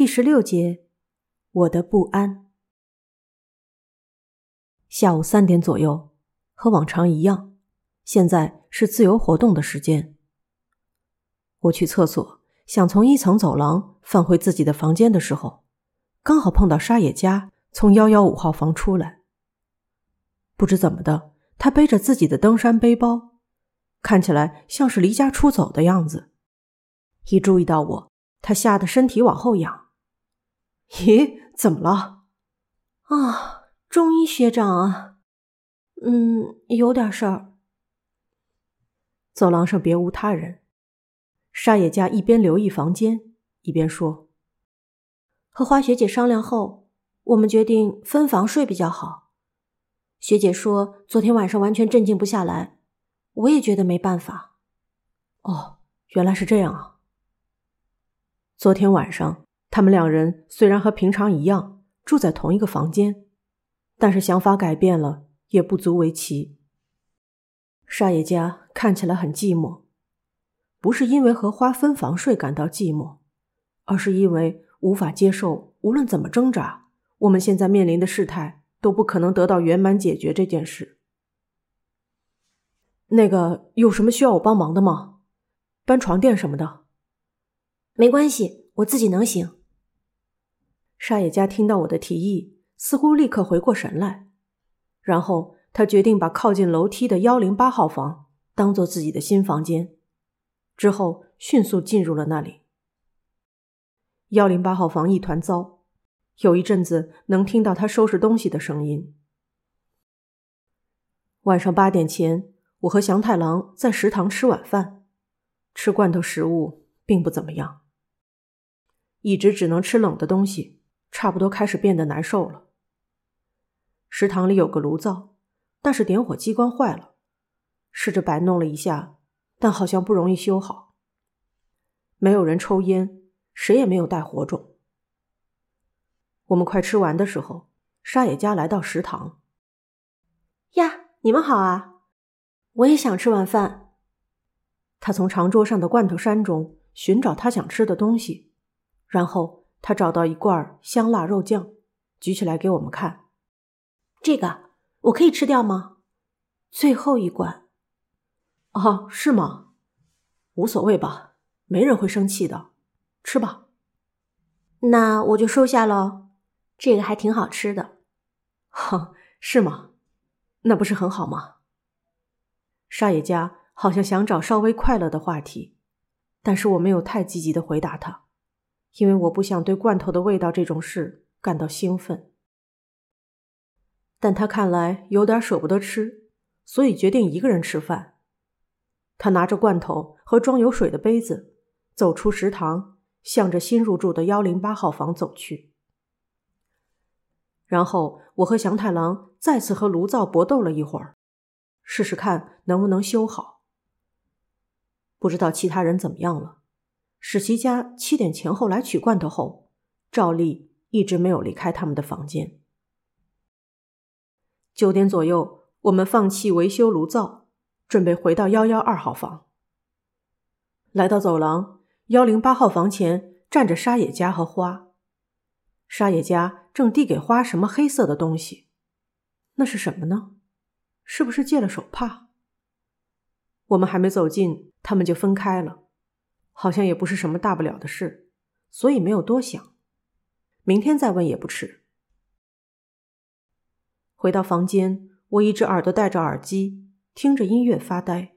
第十六节，我的不安。下午三点左右，和往常一样，现在是自由活动的时间。我去厕所，想从一层走廊返回自己的房间的时候，刚好碰到沙野家从幺幺五号房出来。不知怎么的，他背着自己的登山背包，看起来像是离家出走的样子。一注意到我，他吓得身体往后仰。咦，怎么了？啊，中医学长啊，嗯，有点事儿。走廊上别无他人，沙野家一边留意房间，一边说：“和花学姐商量后，我们决定分房睡比较好。学姐说昨天晚上完全镇静不下来，我也觉得没办法。哦，原来是这样啊。昨天晚上。”他们两人虽然和平常一样住在同一个房间，但是想法改变了也不足为奇。沙野家看起来很寂寞，不是因为和花分房睡感到寂寞，而是因为无法接受无论怎么挣扎，我们现在面临的事态都不可能得到圆满解决这件事。那个有什么需要我帮忙的吗？搬床垫什么的？没关系，我自己能行。沙野家听到我的提议，似乎立刻回过神来，然后他决定把靠近楼梯的幺零八号房当做自己的新房间，之后迅速进入了那里。幺零八号房一团糟，有一阵子能听到他收拾东西的声音。晚上八点前，我和祥太郎在食堂吃晚饭，吃罐头食物并不怎么样，一直只能吃冷的东西。差不多开始变得难受了。食堂里有个炉灶，但是点火机关坏了，试着摆弄了一下，但好像不容易修好。没有人抽烟，谁也没有带火种。我们快吃完的时候，沙野家来到食堂。呀，你们好啊！我也想吃晚饭。他从长桌上的罐头山中寻找他想吃的东西，然后。他找到一罐香辣肉酱，举起来给我们看。这个我可以吃掉吗？最后一罐。哦，是吗？无所谓吧，没人会生气的。吃吧。那我就收下喽。这个还挺好吃的。哈，是吗？那不是很好吗？沙野家好像想找稍微快乐的话题，但是我没有太积极的回答他。因为我不想对罐头的味道这种事感到兴奋，但他看来有点舍不得吃，所以决定一个人吃饭。他拿着罐头和装有水的杯子，走出食堂，向着新入住的幺零八号房走去。然后我和祥太郎再次和炉灶搏斗了一会儿，试试看能不能修好。不知道其他人怎么样了。史其家七点前后来取罐头后，照例一直没有离开他们的房间。九点左右，我们放弃维修炉灶，准备回到幺幺二号房。来到走廊，幺零八号房前站着沙野家和花。沙野家正递给花什么黑色的东西，那是什么呢？是不是借了手帕？我们还没走近，他们就分开了。好像也不是什么大不了的事，所以没有多想。明天再问也不迟。回到房间，我一只耳朵戴着耳机，听着音乐发呆。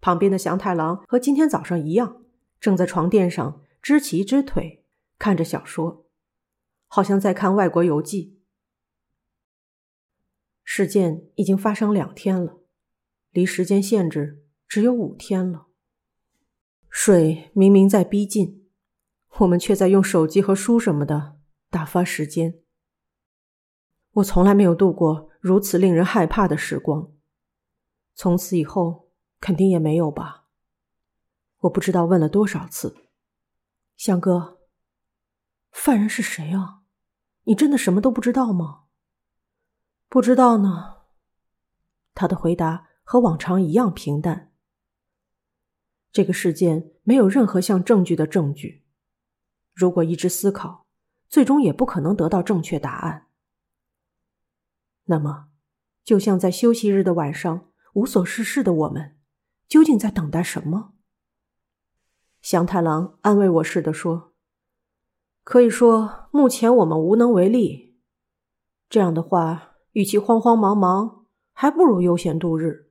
旁边的祥太郎和今天早上一样，正在床垫上支起一只腿，看着小说，好像在看外国游记。事件已经发生两天了，离时间限制只有五天了。水明明在逼近，我们却在用手机和书什么的打发时间。我从来没有度过如此令人害怕的时光，从此以后肯定也没有吧。我不知道问了多少次，香哥，犯人是谁啊？你真的什么都不知道吗？不知道呢。他的回答和往常一样平淡。这个事件没有任何像证据的证据，如果一直思考，最终也不可能得到正确答案。那么，就像在休息日的晚上无所事事的我们，究竟在等待什么？祥太郎安慰我似的说：“可以说，目前我们无能为力。这样的话，与其慌慌忙忙，还不如悠闲度日。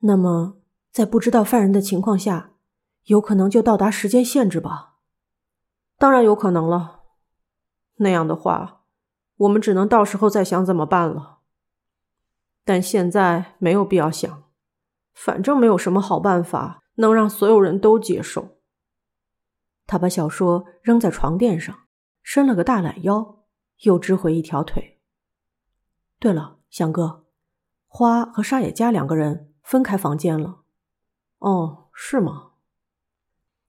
那么，在不知道犯人的情况下，有可能就到达时间限制吧？当然有可能了。那样的话，我们只能到时候再想怎么办了。但现在没有必要想，反正没有什么好办法。”能让所有人都接受。他把小说扔在床垫上，伸了个大懒腰，又支回一条腿。对了，翔哥，花和沙野家两个人分开房间了。哦，是吗？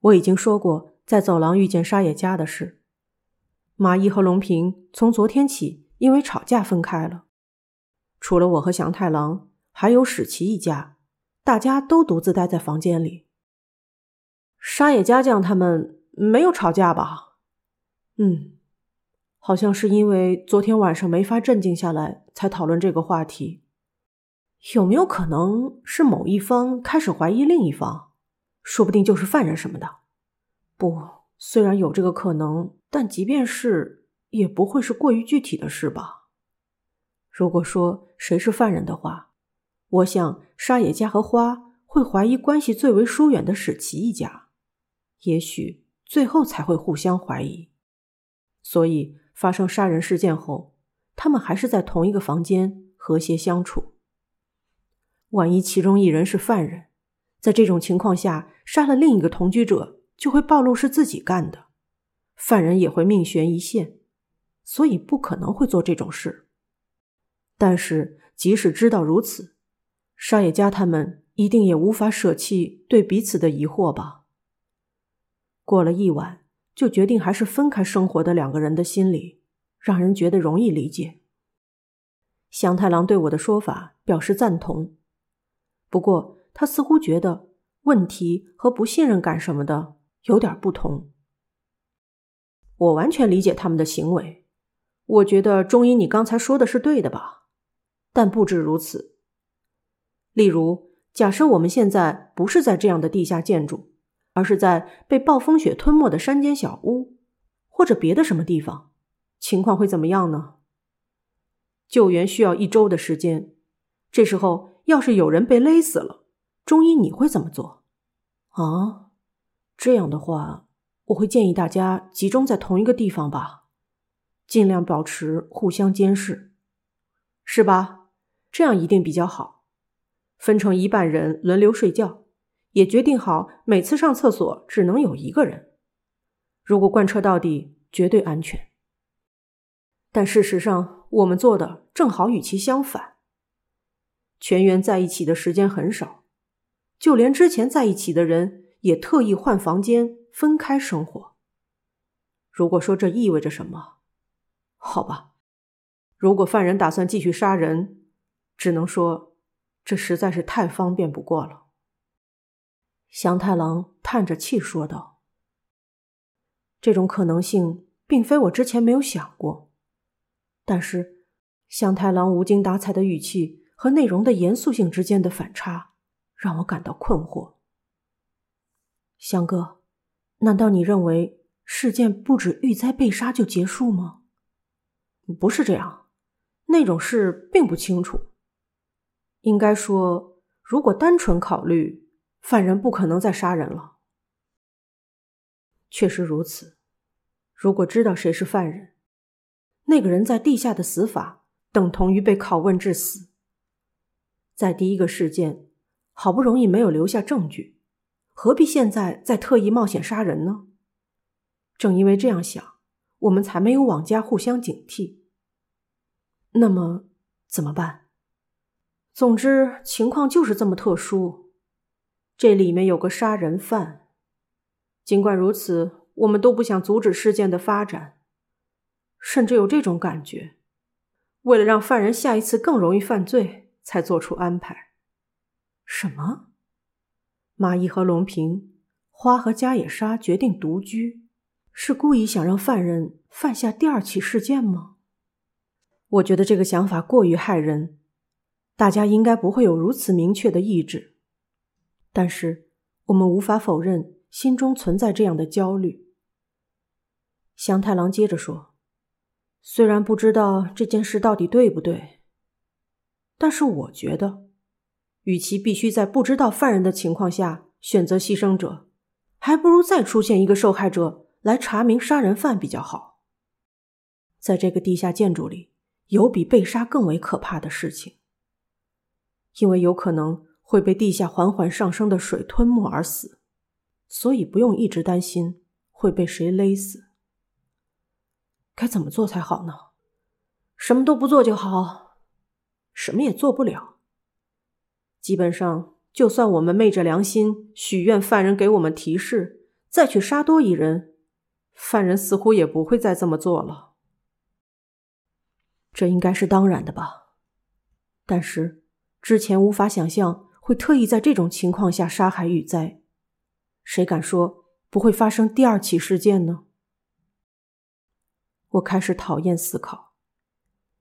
我已经说过在走廊遇见沙野家的事。马一和龙平从昨天起因为吵架分开了。除了我和祥太郎，还有史奇一家。大家都独自待在房间里。沙野家将他们没有吵架吧？嗯，好像是因为昨天晚上没法镇静下来，才讨论这个话题。有没有可能是某一方开始怀疑另一方？说不定就是犯人什么的。不，虽然有这个可能，但即便是，也不会是过于具体的事吧？如果说谁是犯人的话。我想，沙野家和花会怀疑关系最为疏远的史奇一家，也许最后才会互相怀疑。所以，发生杀人事件后，他们还是在同一个房间和谐相处。万一其中一人是犯人，在这种情况下杀了另一个同居者，就会暴露是自己干的，犯人也会命悬一线，所以不可能会做这种事。但是，即使知道如此，沙野家他们一定也无法舍弃对彼此的疑惑吧。过了一晚，就决定还是分开生活的两个人的心理，让人觉得容易理解。祥太郎对我的说法表示赞同，不过他似乎觉得问题和不信任感什么的有点不同。我完全理解他们的行为，我觉得中医你刚才说的是对的吧？但不止如此。例如，假设我们现在不是在这样的地下建筑，而是在被暴风雪吞没的山间小屋，或者别的什么地方，情况会怎么样呢？救援需要一周的时间，这时候要是有人被勒死了，中医你会怎么做？啊，这样的话，我会建议大家集中在同一个地方吧，尽量保持互相监视，是吧？这样一定比较好。分成一半人轮流睡觉，也决定好每次上厕所只能有一个人。如果贯彻到底，绝对安全。但事实上，我们做的正好与其相反。全员在一起的时间很少，就连之前在一起的人也特意换房间分开生活。如果说这意味着什么，好吧，如果犯人打算继续杀人，只能说。这实在是太方便不过了。祥太郎叹着气说道：“这种可能性并非我之前没有想过，但是祥太郎无精打采的语气和内容的严肃性之间的反差，让我感到困惑。祥哥，难道你认为事件不止玉灾被杀就结束吗？不是这样，那种事并不清楚。”应该说，如果单纯考虑，犯人不可能再杀人了。确实如此。如果知道谁是犯人，那个人在地下的死法等同于被拷问致死。在第一个事件，好不容易没有留下证据，何必现在再特意冒险杀人呢？正因为这样想，我们才没有往家互相警惕。那么怎么办？总之，情况就是这么特殊。这里面有个杀人犯。尽管如此，我们都不想阻止事件的发展，甚至有这种感觉：为了让犯人下一次更容易犯罪，才做出安排。什么？马一和龙平、花和加野沙决定独居，是故意想让犯人犯下第二起事件吗？我觉得这个想法过于害人，大家应该不会有如此明确的意志。但是我们无法否认心中存在这样的焦虑。祥太郎接着说：“虽然不知道这件事到底对不对，但是我觉得，与其必须在不知道犯人的情况下选择牺牲者，还不如再出现一个受害者来查明杀人犯比较好。在这个地下建筑里。”有比被杀更为可怕的事情，因为有可能会被地下缓缓上升的水吞没而死，所以不用一直担心会被谁勒死。该怎么做才好呢？什么都不做就好，什么也做不了。基本上，就算我们昧着良心许愿犯人给我们提示，再去杀多一人，犯人似乎也不会再这么做了。这应该是当然的吧，但是之前无法想象会特意在这种情况下杀害玉灾，谁敢说不会发生第二起事件呢？我开始讨厌思考，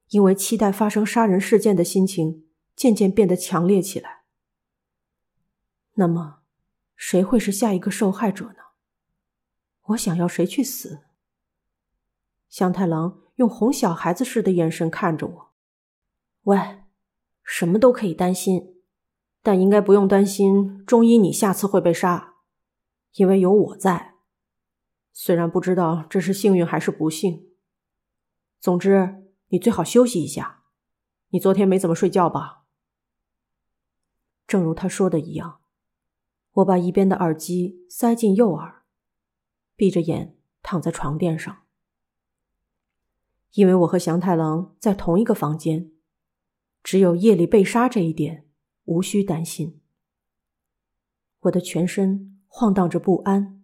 因为期待发生杀人事件的心情渐渐变得强烈起来。那么，谁会是下一个受害者呢？我想要谁去死？香太郎。用哄小孩子似的眼神看着我，喂，什么都可以担心，但应该不用担心中医你下次会被杀，因为有我在。虽然不知道这是幸运还是不幸，总之你最好休息一下。你昨天没怎么睡觉吧？正如他说的一样，我把一边的耳机塞进右耳，闭着眼躺在床垫上。因为我和祥太郎在同一个房间，只有夜里被杀这一点无需担心。我的全身晃荡着不安，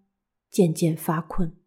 渐渐发困。